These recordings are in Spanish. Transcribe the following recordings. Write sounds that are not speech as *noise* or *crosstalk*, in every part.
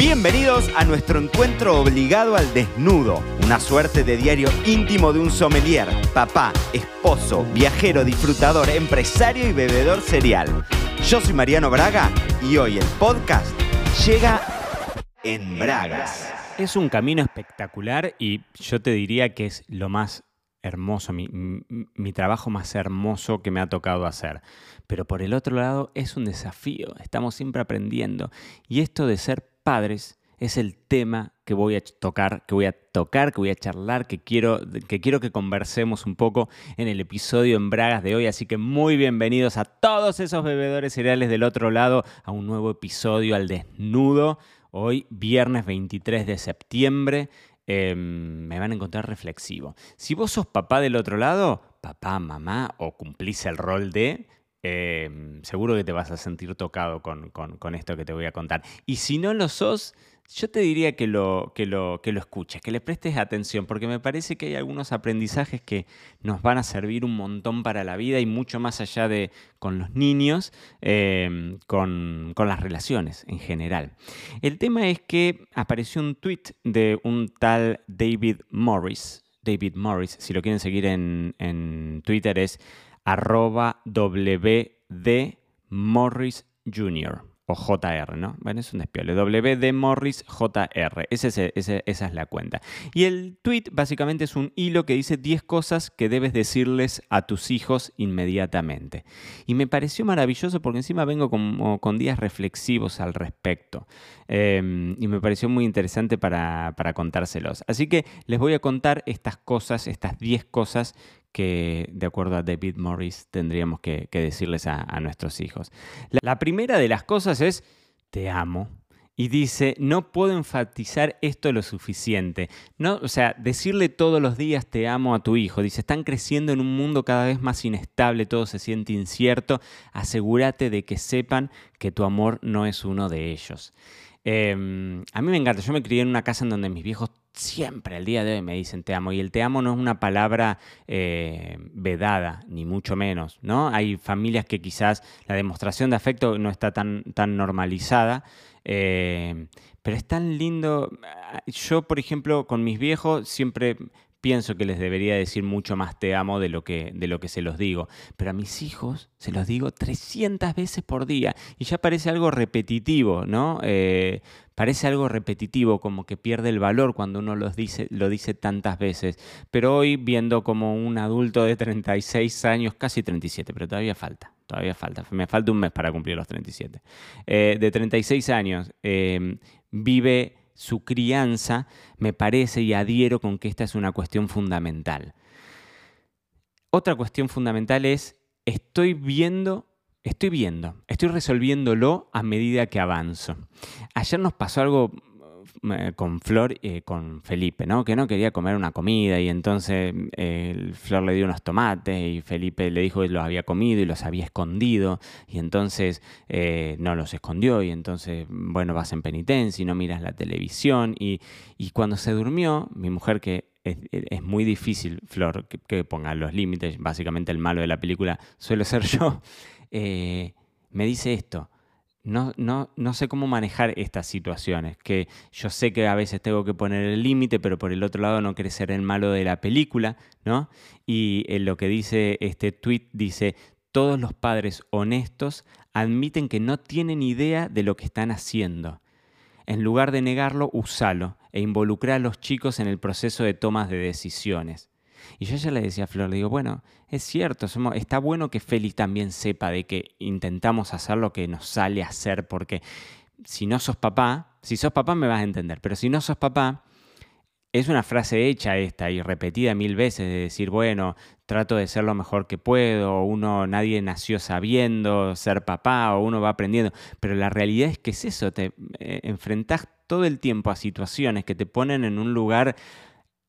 Bienvenidos a nuestro encuentro obligado al desnudo, una suerte de diario íntimo de un sommelier, papá, esposo, viajero, disfrutador, empresario y bebedor serial. Yo soy Mariano Braga y hoy el podcast llega en Bragas. Es un camino espectacular y yo te diría que es lo más hermoso, mi, mi, trabajo más hermoso que me ha tocado hacer. Pero por el otro lado es un desafío, estamos siempre aprendiendo. Y esto de ser padres es el tema que voy a tocar, que voy a tocar, que voy a charlar, que quiero, que quiero que conversemos un poco en el episodio en Bragas de hoy. Así que muy bienvenidos a todos esos bebedores cereales del otro lado a un nuevo episodio al desnudo. Hoy, viernes 23 de septiembre, em, me van a encontrar reflexivo. Si vos sos papá del otro lado, papá, mamá, o cumplís el rol de, Em, seguro que te vas a sentir tocado con, esto que te voy a contar. Y si no lo sos, yo te diría que lo, que, lo, que lo escuches, que le prestes atención, porque me parece que hay algunos aprendizajes que nos van a servir un montón para la vida y mucho más allá de con los niños, em, con, con, las relaciones en general. El tema es que apareció un tweet de un tal David Morris. David Morris, si lo quieren seguir en, en Twitter es arroba WD Morris Jr. o JR, ¿no? Bueno, es un despiole. WD Morris JR. Esa es la cuenta. Y el tweet básicamente es un hilo que dice 10 cosas que debes decirles a tus hijos inmediatamente. Y me pareció maravilloso porque encima vengo como con días reflexivos al respecto. Em, y me pareció muy interesante para, para contárselos. Así que les voy a contar estas cosas, estas 10 cosas que, de acuerdo a David Morris, tendríamos que, decirles a, nuestros hijos. La, primera de las cosas es, te amo. Y dice, no puedo enfatizar esto lo suficiente. No, o sea, decirle todos los días te amo a tu hijo. Dice, están creciendo en un mundo cada vez más inestable, todo se siente incierto. Asegúrate de que sepan que tu amor no es uno de ellos. Em, a mí me encanta, yo me crié en una casa en donde mis viejos siempre, el día de hoy, me dicen te amo. Y el te amo no es una palabra eh, vedada, ni mucho menos, ¿no? Hay familias que quizás la demostración de afecto no está tan, tan normalizada. Eh, pero es tan lindo. Yo, por ejemplo, con mis viejos siempre pienso que les debería decir mucho más te amo de lo que, de lo que se los digo. Pero a mis hijos se los digo 300 veces por día y ya parece algo repetitivo, ¿no? Eh, parece algo repetitivo, como que pierde el valor cuando uno los dice, lo dice tantas veces. Pero hoy, viendo como un adulto de 36 años, casi 37, pero todavía falta, todavía falta, me falta un mes para cumplir los 37, eh, de 36 años, eh, vive su crianza, me parece y adhiero con que esta es una cuestión fundamental. Otra cuestión fundamental es, estoy viendo, estoy viendo, estoy resolviéndolo a medida que avanzo. Ayer nos pasó algo con Flor, eh, con Felipe, ¿no? Que no quería comer una comida y entonces eh, Flor le dio unos tomates y Felipe le dijo que los había comido y los había escondido y entonces no los escondió y entonces, bueno, vas en penitencia y no miras la televisión y, cuando se durmió, mi mujer que es, muy difícil, Flor, que, ponga los límites, básicamente el malo de la película suele ser *laughs* yo, me dice esto no, no, no, sé cómo manejar estas situaciones, que yo sé que a veces tengo que poner el límite, pero por el otro lado no quiere ser el malo de la película, ¿no? Y en lo que dice este tweet dice, todos los padres honestos admiten que no tienen idea de lo que están haciendo. En lugar de negarlo, usalo e involucra a los chicos en el proceso de tomas de decisiones. Y yo ya le decía a Flor, le digo, bueno, es cierto, está bueno que Félix también sepa de que intentamos hacer lo que nos sale a hacer, porque si no sos papá, si sos papá me vas a entender, pero si no sos papá, es una frase hecha esta y repetida mil veces de decir, bueno, trato de ser lo mejor que puedo, uno, nadie nació sabiendo ser papá, o uno va aprendiendo, pero la realidad es que es eso, te eh, enfrentás todo el tiempo a situaciones que te ponen en un lugar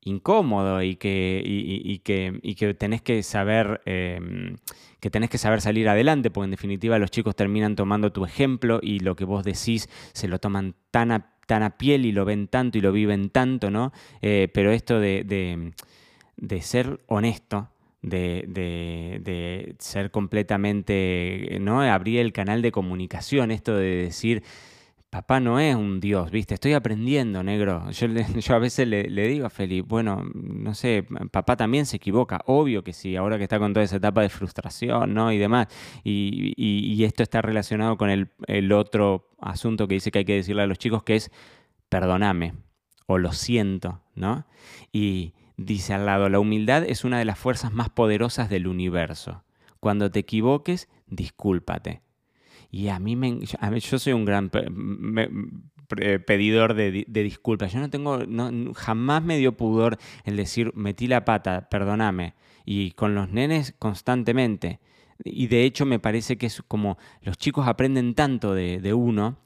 incómodo y que, y, que, y que tenés que saber em, que tenés que saber salir adelante, porque en definitiva los chicos terminan tomando tu ejemplo y lo que vos decís se lo toman tan a, tan a piel y lo ven tanto y lo viven tanto, ¿no? Eh, pero esto de, de, ser honesto, de, de, ser completamente, ¿no? Abrir el canal de comunicación, esto de decir, papá no es un dios, ¿viste? Estoy aprendiendo, negro. Yo, *laughs* a veces le, digo a Felipe, bueno, no sé, papá también se equivoca, obvio que sí, ahora que está con toda esa etapa de frustración, ¿no? Y demás. Y, esto está relacionado con el, el, otro asunto que dice que hay que decirle a los chicos, que es, perdóname, o lo siento, ¿no? Y dice al lado, la humildad es una de las fuerzas más poderosas del universo. Cuando te equivoques, discúlpate y a mí me... yo soy un gran pedidor de, disculpas. Yo no tengo... No, jamás me dio pudor el decir, metí la pata, perdóname. Y con los nenes constantemente. Y de hecho me parece que es como los chicos aprenden tanto de, uno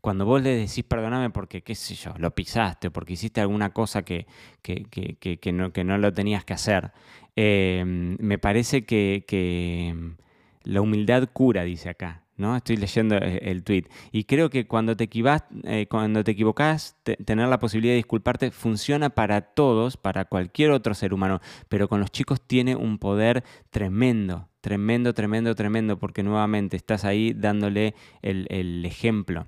cuando vos le decís perdóname porque, qué sé yo, lo pisaste o porque hiciste alguna cosa que, que, no, que no, lo tenías que hacer, eh, me parece que, la humildad cura, dice acá. ¿No? Estoy leyendo eh, el tweet. Y creo que cuando te, equivas, eh, equivocas, tener la posibilidad de disculparte funciona para todos, para cualquier otro ser humano, pero con los chicos tiene un poder tremendo, tremendo, tremendo, tremendo, porque nuevamente estás ahí dándole el, el ejemplo.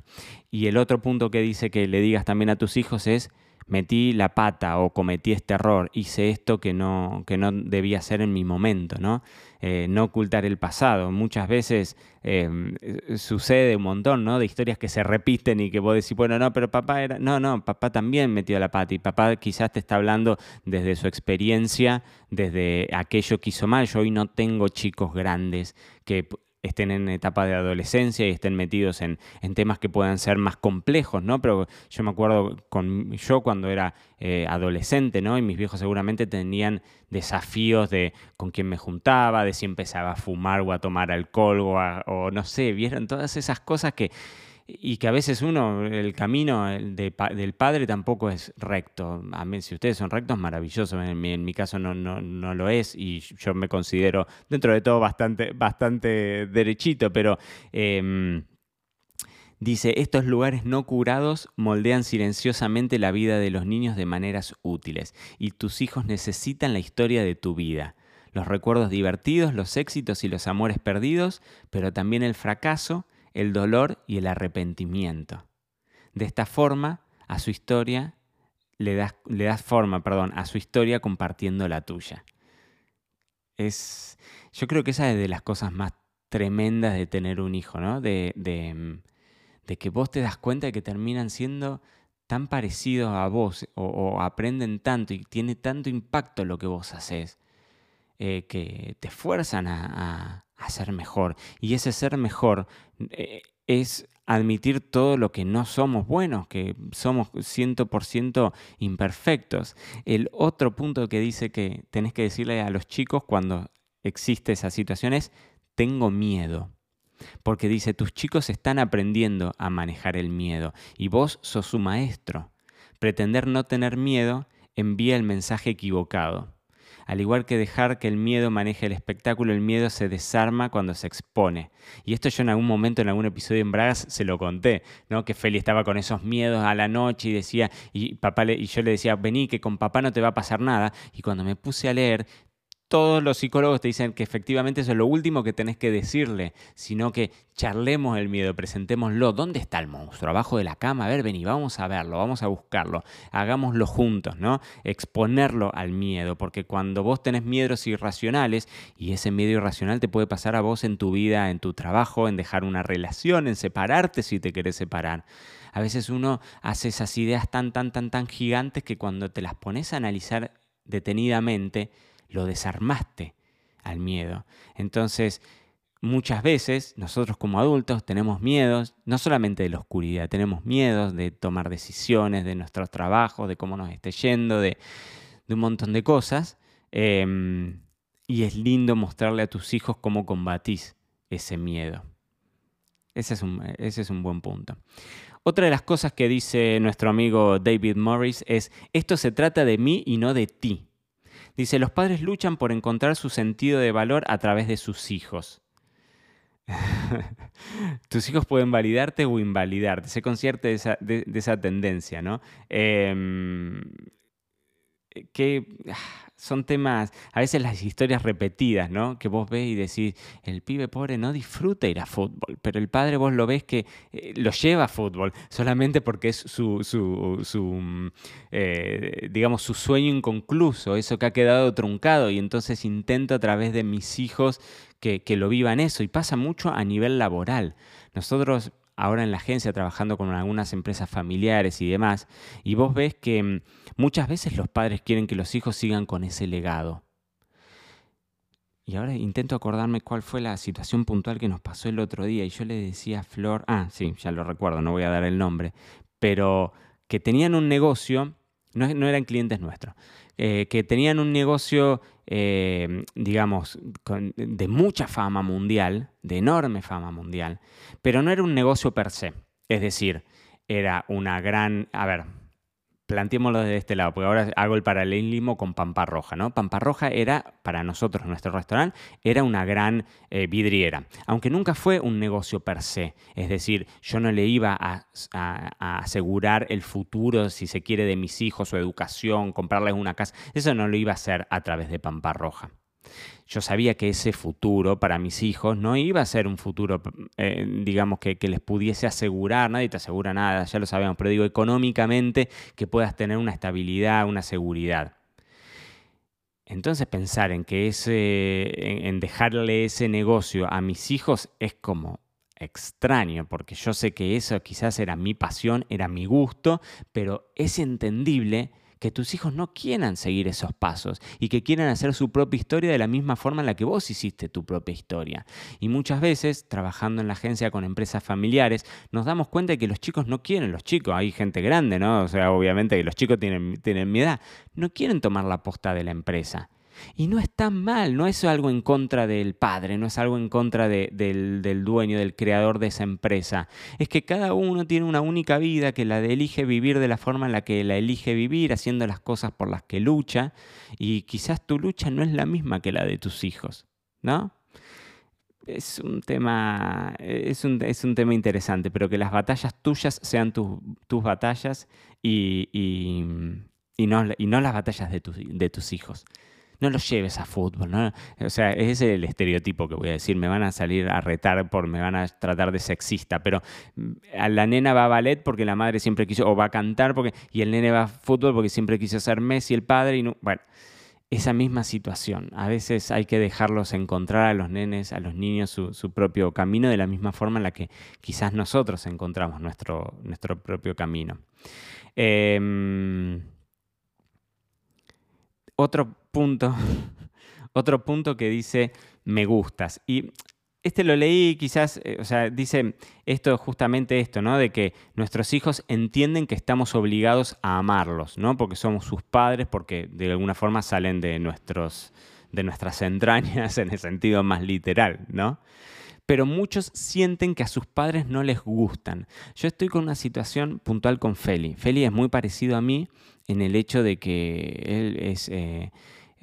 Y el otro punto que dice que le digas también a tus hijos es, metí la pata o cometí este error, hice esto que no, que no debía hacer en mi momento, ¿no? Eh, no ocultar el pasado. Muchas veces em, sucede un montón, ¿no? De historias que se repiten y que vos decís, bueno, no, pero papá era, no, no, papá también metió la pata y papá quizás te está hablando desde su experiencia, desde aquello que hizo mal. Yo hoy no tengo chicos grandes que estén en etapa de adolescencia y estén metidos en, temas que puedan ser más complejos, ¿no? Pero yo me acuerdo con yo cuando era eh, adolescente, ¿no? Y mis viejos seguramente tenían desafíos de con quién me juntaba, de si empezaba a fumar o a tomar alcohol o, o no sé, vieron todas esas cosas que y que a veces uno, el camino del padre tampoco es recto. A mí, si ustedes son rectos, maravilloso. En mi, caso no, no, no, lo es y yo me considero dentro de todo bastante, bastante derechito, pero... Em, dice, estos lugares no curados moldean silenciosamente la vida de los niños de maneras útiles y tus hijos necesitan la historia de tu vida, los recuerdos divertidos, los éxitos y los amores perdidos, pero también el fracaso el dolor y el arrepentimiento. De esta forma, a su historia le das, le das forma, perdón, a su historia compartiendo la tuya. Es, yo creo que esa es de las cosas más tremendas de tener un hijo, ¿no? De, de, que vos te das cuenta de que terminan siendo tan parecidos a vos o, aprenden tanto y tiene tanto impacto lo que vos haces, eh, que te fuerzan a ser mejor. Y ese ser mejor eh, es admitir todo lo que no somos buenos, que somos 100% imperfectos. El otro punto que dice que tenés que decirle a los chicos cuando existe esa situación es, tengo miedo. Porque dice, tus chicos están aprendiendo a manejar el miedo y vos sos su maestro. Pretender no tener miedo envía el mensaje equivocado. Al igual que dejar que el miedo maneje el espectáculo, el miedo se desarma cuando se expone. Y esto yo en algún momento, en algún episodio en Bragas, se lo conté, ¿no? Que Feli estaba con esos miedos a la noche y decía, y, papá y yo le decía, vení, que con papá no te va a pasar nada. Y cuando me puse a leer, todos los psicólogos te dicen que efectivamente eso es lo último que tenés que decirle, sino que charlemos el miedo, presentémoslo. ¿Dónde está el monstruo? Abajo de la cama. A ver, vení, vamos a verlo, vamos a buscarlo. Hagámoslo juntos, ¿no? Exponerlo al miedo, porque cuando vos tenés miedos irracionales, y ese miedo irracional te puede pasar a vos en tu vida, en tu trabajo, en dejar una relación, en separarte si te querés separar. A veces uno hace esas ideas tan, tan, tan, tan gigantes que cuando te las pones a analizar detenidamente, lo desarmaste al miedo. Entonces, muchas veces nosotros como adultos tenemos miedos, no solamente de la oscuridad, tenemos miedos de tomar decisiones, de nuestros trabajos, de cómo nos esté yendo, de, un montón de cosas. Em, y es lindo mostrarle a tus hijos cómo combatís ese miedo. Ese es, un, ese es un buen punto. Otra de las cosas que dice nuestro amigo David Morris es, esto se trata de mí y no de ti. Dice, los padres luchan por encontrar su sentido de valor a través de sus hijos. *laughs* Tus hijos pueden validarte o invalidarte. Se concierte de esa, tendencia, ¿no? Em, que ah, son temas, a veces las historias repetidas, ¿no? Que vos ves y decís, el pibe pobre no disfruta ir a fútbol, pero el padre vos lo ves que eh, lo lleva a fútbol solamente porque es su, su, mm, eh, digamos, su sueño inconcluso, eso que ha quedado truncado y entonces intento a través de mis hijos que, que lo vivan eso y pasa mucho a nivel laboral. Nosotros ahora en la agencia trabajando con algunas empresas familiares y demás, y vos ves que mm, muchas veces los padres quieren que los hijos sigan con ese legado. Y ahora intento acordarme cuál fue la situación puntual que nos pasó el otro día. Y yo le decía a Flor, ah, sí, ya lo recuerdo, no voy a dar el nombre, pero que tenían un negocio, no, no eran clientes nuestros, eh, que tenían un negocio, eh, digamos, de mucha fama mundial, de enorme fama mundial, pero no era un negocio per se. Es decir, era una gran, a ver, planteémoslo desde este lado, porque ahora hago el paralelismo con Pampa Roja, ¿no? Pampa Roja era, para nosotros, nuestro restaurante, era una gran eh, vidriera, aunque nunca fue un negocio per se, es decir, yo no le iba a, a, asegurar el futuro, si se quiere, de mis hijos, su educación, comprarles una casa, eso no lo iba a hacer a través de Pampa Roja yo sabía que ese futuro para mis hijos no iba a ser un futuro, eh, digamos, que, les pudiese asegurar, nadie te asegura nada, ya lo sabemos, pero digo, económicamente que puedas tener una estabilidad, una seguridad. Entonces pensar en que ese, en dejarle ese negocio a mis hijos es como extraño, porque yo sé que eso quizás era mi pasión, era mi gusto, pero es entendible que tus hijos no quieran seguir esos pasos y que quieran hacer su propia historia de la misma forma en la que vos hiciste tu propia historia. Y muchas veces, trabajando en la agencia con empresas familiares, nos damos cuenta de que los chicos no quieren, los chicos, hay gente grande, ¿no? O sea, obviamente que los chicos tienen, tienen mi edad, no quieren tomar la posta de la empresa. Y no es tan mal, no es algo en contra del padre, no es algo en contra del, dueño, del creador de esa empresa. Es que cada uno tiene una única vida que la elige vivir de la forma en la que la elige vivir, haciendo las cosas por las que lucha, y quizás tu lucha no es la misma que la de tus hijos, ¿no? Es un tema, es un, tema interesante, pero que las batallas tuyas sean tus batallas y, no, y no las batallas de, de tus hijos no los lleves a fútbol. ¿no? O sea, ese es el estereotipo que voy a decir. Me van a salir a retar, por, me van a tratar de sexista, pero mm, a la nena va a ballet porque la madre siempre quiso, o va a cantar porque, y el nene va a fútbol porque siempre quiso ser Messi el padre. Y no, bueno, esa misma situación. A veces hay que dejarlos encontrar a los nenes, a los niños su, propio camino de la misma forma en la que quizás nosotros encontramos nuestro, nuestro propio camino. Em, otro punto, *laughs* otro punto que dice me gustas. Y este lo leí quizás, eh, o sea, dice esto justamente esto, ¿no? De que nuestros hijos entienden que estamos obligados a amarlos, ¿no? Porque somos sus padres, porque de alguna forma salen de, nuestros, de nuestras entrañas *laughs* en el sentido más literal, ¿no? Pero muchos sienten que a sus padres no les gustan. Yo estoy con una situación puntual con Feli. Feli es muy parecido a mí en el hecho de que él es... Eh,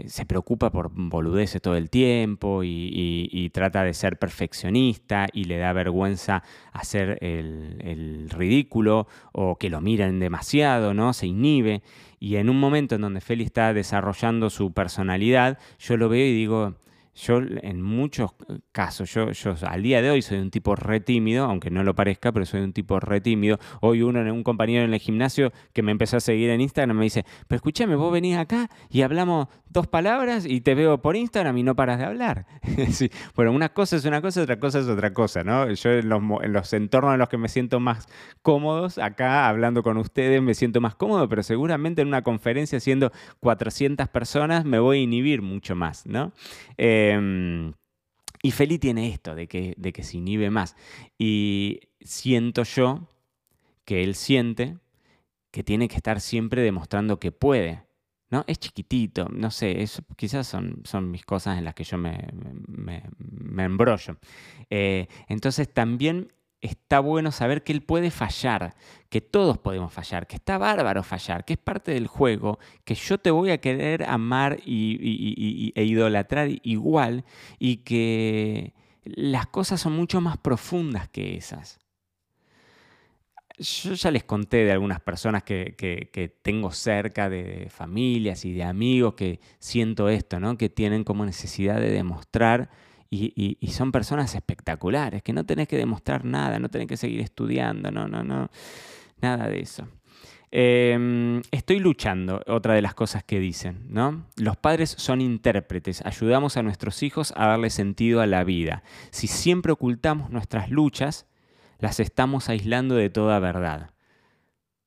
se preocupa por boludeces todo el tiempo y, trata de ser perfeccionista y le da vergüenza hacer el, ridículo o que lo miren demasiado, ¿no? Se inhibe. Y en un momento en donde Feli está desarrollando su personalidad, yo lo veo y digo, yo en muchos casos, yo, yo al día de hoy soy un tipo re tímido, aunque no lo parezca, pero soy un tipo re tímido. Hoy uno, un compañero en el gimnasio que me empezó a seguir en Instagram me dice, pero escúchame, vos venís acá y hablamos dos palabras y te veo por Instagram y no paras de hablar. *laughs* Bueno, una cosa es una cosa, otra cosa es otra cosa, ¿no? Yo en los, en los entornos en los que me siento más cómodos, acá hablando con ustedes me siento más cómodo, pero seguramente en una conferencia siendo 400 personas me voy a inhibir mucho más, ¿no? Em, y Feli tiene esto de que, de que se inhibe más. Y siento yo que él siente que tiene que estar siempre demostrando que puede. ¿no? Es chiquitito, no sé, quizás son, son mis cosas en las que yo me, me, embrollo. Eh, entonces también está bueno saber que él puede fallar, que todos podemos fallar, que está bárbaro fallar, que es parte del juego, que yo te voy a querer amar y, e idolatrar igual y que las cosas son mucho más profundas que esas. Yo ya les conté de algunas personas que, tengo cerca, de familias y de amigos, que siento esto, ¿no? Que tienen como necesidad de demostrar y, son personas espectaculares, que no tenés que demostrar nada, no tenés que seguir estudiando, no, no, no, nada de eso. Em, estoy luchando, otra de las cosas que dicen, ¿no? Los padres son intérpretes, ayudamos a nuestros hijos a darle sentido a la vida. Si siempre ocultamos nuestras luchas, las estamos aislando de toda verdad.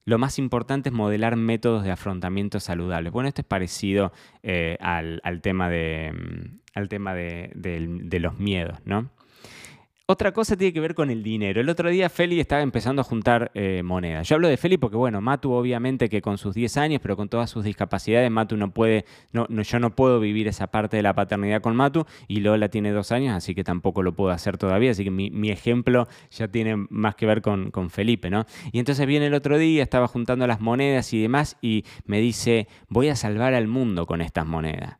Lo más importante es modelar métodos de afrontamiento saludables. Bueno, esto es parecido eh, al, tema, de, mm, al tema de los miedos, ¿no? Otra cosa tiene que ver con el dinero. El otro día Feli estaba empezando a juntar eh, monedas. Yo hablo de Feli porque, bueno, Matu obviamente que con sus 10 años, pero con todas sus discapacidades, Matu no puede, no, yo no puedo vivir esa parte de la paternidad con Matu y Lola tiene dos años, así que tampoco lo puedo hacer todavía. Así que mi, ejemplo ya tiene más que ver con Felipe, ¿no? Y entonces viene el otro día, estaba juntando las monedas y demás y me dice, voy a salvar al mundo con estas monedas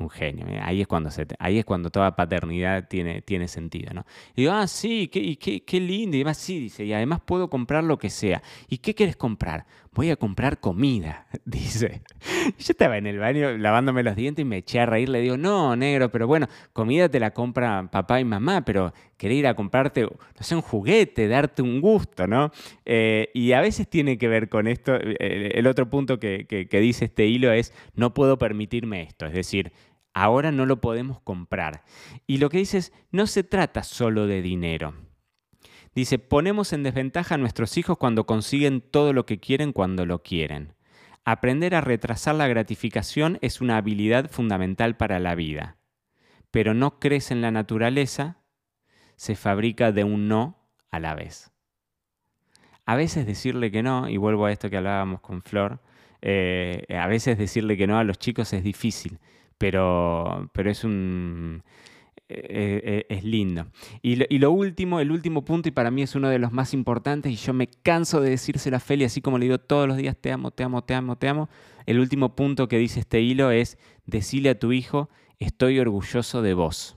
un genio. Ahí es cuando, ahí es cuando toda paternidad tiene, tiene sentido. ¿no? Y digo, ah, sí, qué, qué, qué lindo. Y además, sí, dice, y además puedo comprar lo que sea. ¿Y qué quieres comprar? Voy a comprar comida, *laughs* dice. Yo estaba en el baño lavándome los dientes y me eché a reír. Le digo, no, negro, pero bueno, comida te la compra papá y mamá, pero querer ir a comprarte, no sé, un juguete, darte un gusto, ¿no? Eh, y a veces tiene que ver con esto. Eh, el, otro punto que, que dice este hilo es, no puedo permitirme esto. Es decir, ahora no lo podemos comprar. Y lo que dice es, no se trata solo de dinero. Dice, ponemos en desventaja a nuestros hijos cuando consiguen todo lo que quieren cuando lo quieren. Aprender a retrasar la gratificación es una habilidad fundamental para la vida. Pero no crece en la naturaleza, se fabrica de un no a la vez. A veces decirle que no, y vuelvo a esto que hablábamos con Flor, eh, a veces decirle que no a los chicos es difícil pero, pero es un... Eh, eh, es lindo. Y lo, último, el último punto, y para mí es uno de los más importantes, y yo me canso de decírselo a Feli, así como le digo todos los días, te amo, te amo, te amo, te amo. El último punto que dice este hilo es, decirle a tu hijo, estoy orgulloso de vos.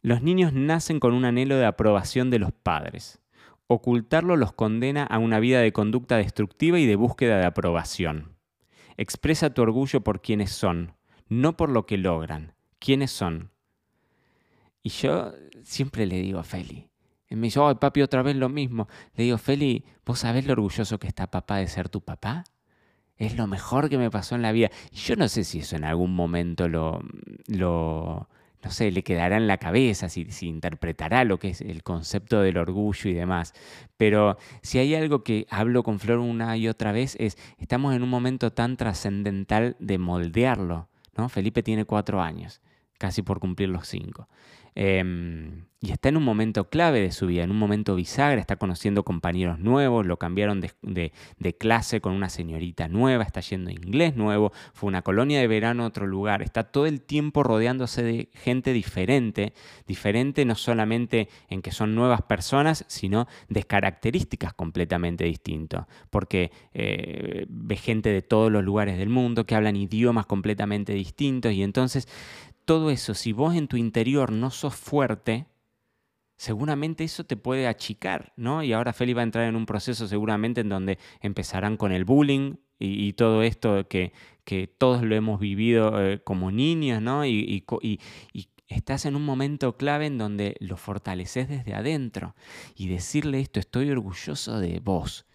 Los niños nacen con un anhelo de aprobación de los padres. Ocultarlo los condena a una vida de conducta destructiva y de búsqueda de aprobación. Expresa tu orgullo por quienes son, no por lo que logran, quiénes son. Y yo siempre le digo a Feli, y me dice, ay papi, otra vez lo mismo. Le digo, Feli, ¿vos sabés lo orgulloso que está papá de ser tu papá? Es lo mejor que me pasó en la vida. Y yo no sé si eso en algún momento lo, lo no sé, le quedará en la cabeza, si, si, interpretará lo que es el concepto del orgullo y demás. Pero si hay algo que hablo con Flor una y otra vez es, estamos en un momento tan trascendental de moldearlo, Felipe tiene cuatro años, casi por cumplir los cinco. Em, y está en un momento clave de su vida, en un momento bisagra, está conociendo compañeros nuevos, lo cambiaron de, clase con una señorita nueva, está yendo a inglés nuevo, fue una colonia de verano a otro lugar, está todo el tiempo rodeándose de gente diferente, diferente no solamente en que son nuevas personas, sino de características completamente distintas, porque eh, ve gente de todos los lugares del mundo que hablan idiomas completamente distintos y entonces todo eso, si vos en tu interior no sos fuerte, seguramente eso te puede achicar, ¿no? Y ahora Feli va a entrar en un proceso seguramente en donde empezarán con el bullying y, todo esto que, que, todos lo hemos vivido eh, como niños, ¿no? Y, estás en un momento clave en donde lo fortaleces desde adentro y decirle esto, estoy orgulloso de vos.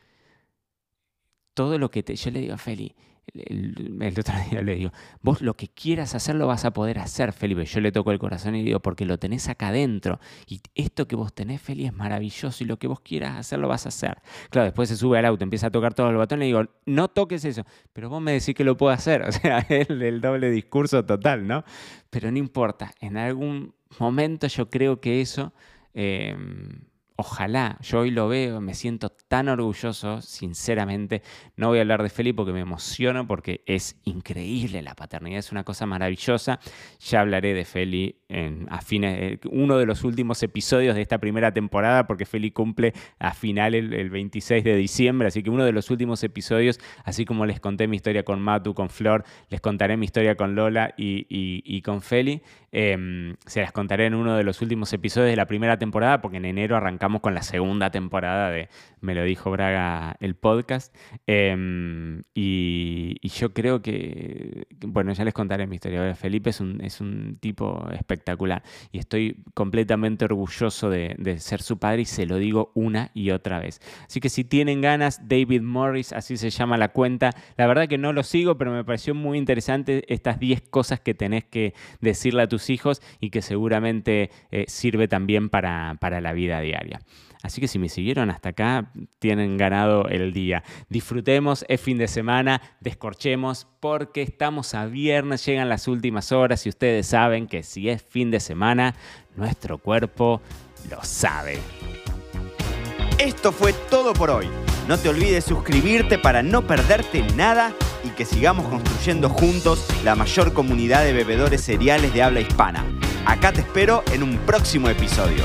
Todo lo que te... Yo le digo a Feli, el, otro día le digo, vos lo que quieras hacer lo vas a poder hacer, Felipe. Yo le toco el corazón y digo, porque lo tenés acá adentro. Y esto que vos tenés, Felipe, es maravilloso. Y lo que vos quieras hacer lo vas a hacer. Claro, después se sube al auto, empieza a tocar todos los botones y digo, no toques eso. Pero vos me decís que lo puedo hacer. *laughs* O sea, es el doble discurso total, ¿no? Pero no importa. En algún momento yo creo que eso... Em, ojalá, yo hoy lo veo, me siento tan orgulloso, sinceramente. No voy a hablar de Felipe porque me emociono porque es increíble la paternidad, es una cosa maravillosa. Ya hablaré de Feli en, a fines, eh, uno de los últimos episodios de esta primera temporada porque Feli cumple a final el, 26 de diciembre, así que uno de los últimos episodios, así como les conté mi historia con Matu, con Flor, les contaré mi historia con Lola y, con Feli. Em, se las contaré en uno de los últimos episodios de la primera temporada porque en enero arrancamos arrancamos con la segunda temporada de Me lo dijo Braga el podcast. Em, y, yo creo que, bueno, ya les contaré mi historia. Felipe es un, es un tipo espectacular y estoy completamente orgulloso de, ser su padre y se lo digo una y otra vez. Así que si tienen ganas, David Morris, así se llama la cuenta. La verdad que no lo sigo, pero me pareció muy interesante estas 10 cosas que tenés que decirle a tus hijos y que seguramente eh, sirve también para, para la vida diaria. Así que si me siguieron hasta acá, tienen ganado el día. Disfrutemos, es fin de semana, descorchemos porque estamos a viernes, llegan las últimas horas y ustedes saben que si es fin de semana, nuestro cuerpo lo sabe. Esto fue todo por hoy. No te olvides suscribirte para no perderte nada y que sigamos construyendo juntos la mayor comunidad de bebedores cereales de habla hispana. Acá te espero en un próximo episodio.